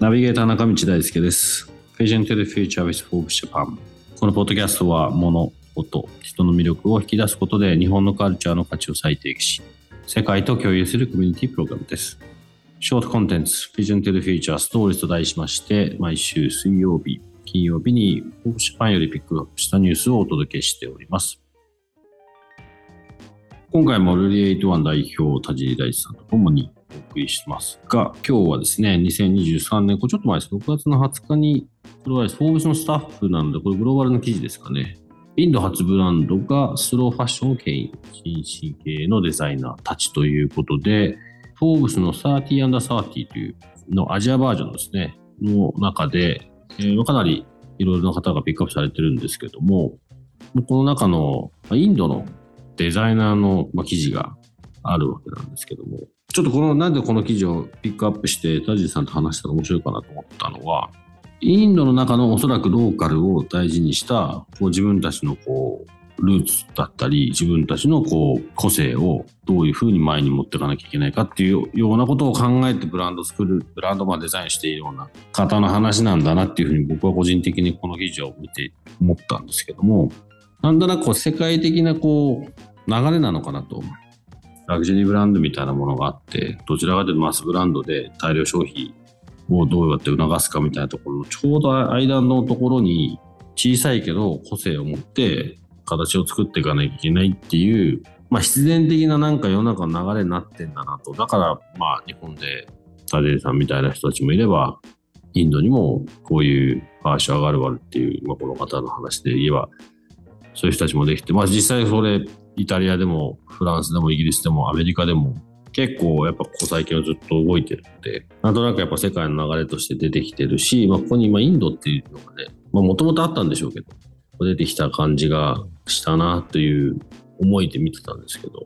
ナビゲーター中道大輔です。Vision to the Future with Forbes Japan。このポッドキャストは物、音、人の魅力を引き出すことで日本のカルチャーの価値を再定義し、世界と共有するコミュニティプログラムです。ショートコンテンツ Vision to the Future Stories と題しまして、毎週水曜日、金曜日に Forbes Japan よりピックアップしたニュースをお届けしております。今回もルリエイトワン代表田尻大地さんと共にお送りしますが、今日はですね、2023年、これちょっと前です。6月の20日に、これはフォーブスのスタッフなので、これグローバルの記事ですかね。インド発ブランドがスローファッションを牽引、新進系のデザイナーたちということで、フォーブスの 30&30 というのアジアバージョンですね、の中で、えー、かなりいろいろな方がピックアップされてるんですけども、この中のインドのデザイナーの記事があるわけなんですけども、ちょっとこの、なんでこの記事をピックアップして、田尻さんと話したら面白いかなと思ったのは、インドの中のおそらくローカルを大事にした、こう自分たちのこう、ルーツだったり、自分たちのこう、個性をどういうふうに前に持っていかなきゃいけないかっていうようなことを考えてブランド作る、ブランドまデザインしているような方の話なんだなっていうふうに僕は個人的にこの記事を見て思ったんですけども、なんだなこう世界的なこう、流れなのかなとラグジュアリーブランドみたいなものがあって、どちらかというとマスブランドで大量消費をどうやって促すかみたいなところのちょうど間のところに小さいけど個性を持って形を作っていかなきゃいけないっていう、まあ、必然的ななんか世の中の流れになってんだなと。だからまあ日本でタデさんみたいな人たちもいれば、インドにもこういうファーシュ上がるわるっていう、まあ、この方の話で言えば、そういう人たちもできて、まあ実際それイタリアでもフランスでもイギリスでもアメリカでも結構やっぱここ最近はずっと動いてるので、なんとなくやっぱ世界の流れとして出てきてるし、まあ、ここに今インドっていうのがね、もともとあったんでしょうけど、出てきた感じがしたなという思いで見てたんですけど、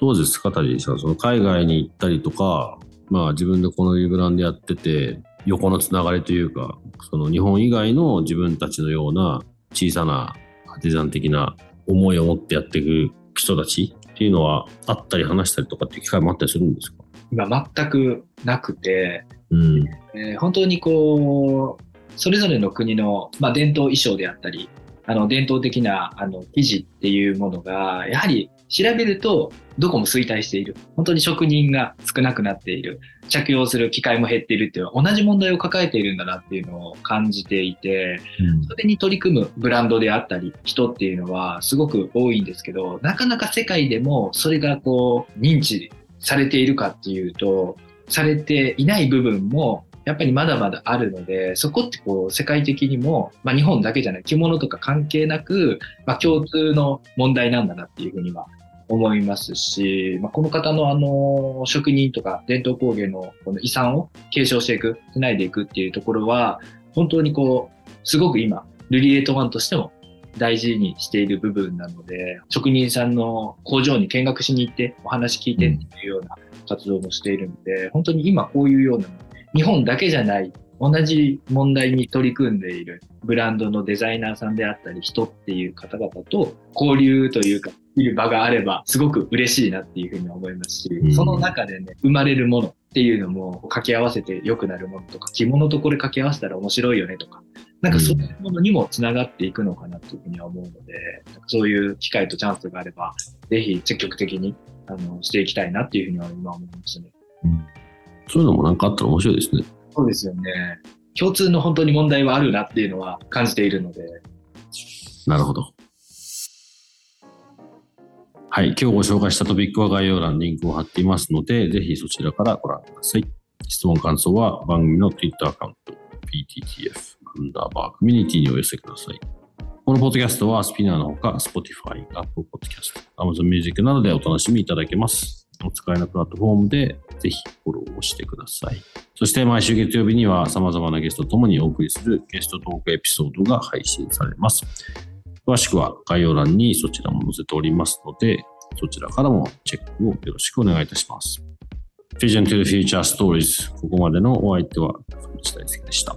どうですか、タジさん、その海外に行ったりとか、まあ自分でこのリブランでやってて、横のつながりというか、その日本以外の自分たちのような小さなアティザン的な思いを持ってやっていく人たちっていうのはあったり話したりとかっていう機会もあったりするんですか？今全くなくて、うん。えー、本当にこうそれぞれの国の、まあ、伝統衣装であったりあの伝統的なあの生地っていうものがやはり調べるとどこも衰退している。本当に職人が少なくなっている。着用する機会も減っているっていう同じ問題を抱えているんだなっていうのを感じていて、うん、それに取り組むブランドであったり人っていうのはすごく多いんですけどなかなか世界でもそれがこう認知されているかっていうとされていない部分もやっぱりまだまだあるので、そこってこう世界的にも、まあ日本だけじゃない、着物とか関係なく、まあ共通の問題なんだなっていうふうには思いますし、まあ、この方のあの職人とか伝統工芸のこの遺産を継承していく、つないでいくっていうところは、本当にこう、すごく今、ルリエイトワンとしても大事にしている部分なので、職人さんの工場に見学しに行ってお話聞いてっていうような活動もしているので、本当に今こういうような日本だけじゃない同じ問題に取り組んでいるブランドのデザイナーさんであったり人っていう方々と交流というかいる場があればすごく嬉しいなっていうふうに思いますし、うん、その中でね生まれるものっていうのも掛け合わせて良くなるものとか着物とこれ掛け合わせたら面白いよねとかなんかそういうものにもつながっていくのかなというふうには思うのでそういう機会とチャンスがあればぜひ積極的にあのしていきたいなっていうふうには今思いますね。うんそういうのもなんかあったら面白いですね。そうですよね。共通の本当に問題はあるなっていうのは感じているので。なるほど。はい、今日ご紹介したトピックは概要欄にリンクを貼っていますので、ぜひそちらからご覧ください。質問、感想は番組の Twitter アカウント、PTTF アンダーバーコミュニティにお寄せください。このポッドキャストはスピナーのほか、Spotify、Apple Podcast、Amazon Music などでお楽しみいただけます。お使いのプラットフォームでぜひフォローをしてください。そして毎週月曜日には様々なゲストとともにお送りするゲストトークエピソードが配信されます。詳しくは概要欄にそちらも載せておりますので、そちらからもチェックをよろしくお願いいたします。Vision to the Future Stories ここまでのお相手は福地大輔でした。